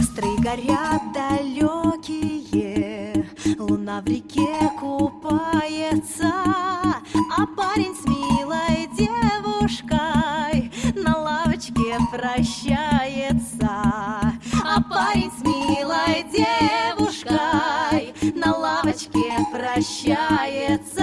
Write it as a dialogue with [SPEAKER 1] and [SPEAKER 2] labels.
[SPEAKER 1] Костры горят далекие, Луна в реке купается, А парень с милой девушкой На лавочке прощается. А парень с милой девушкой На лавочке прощается.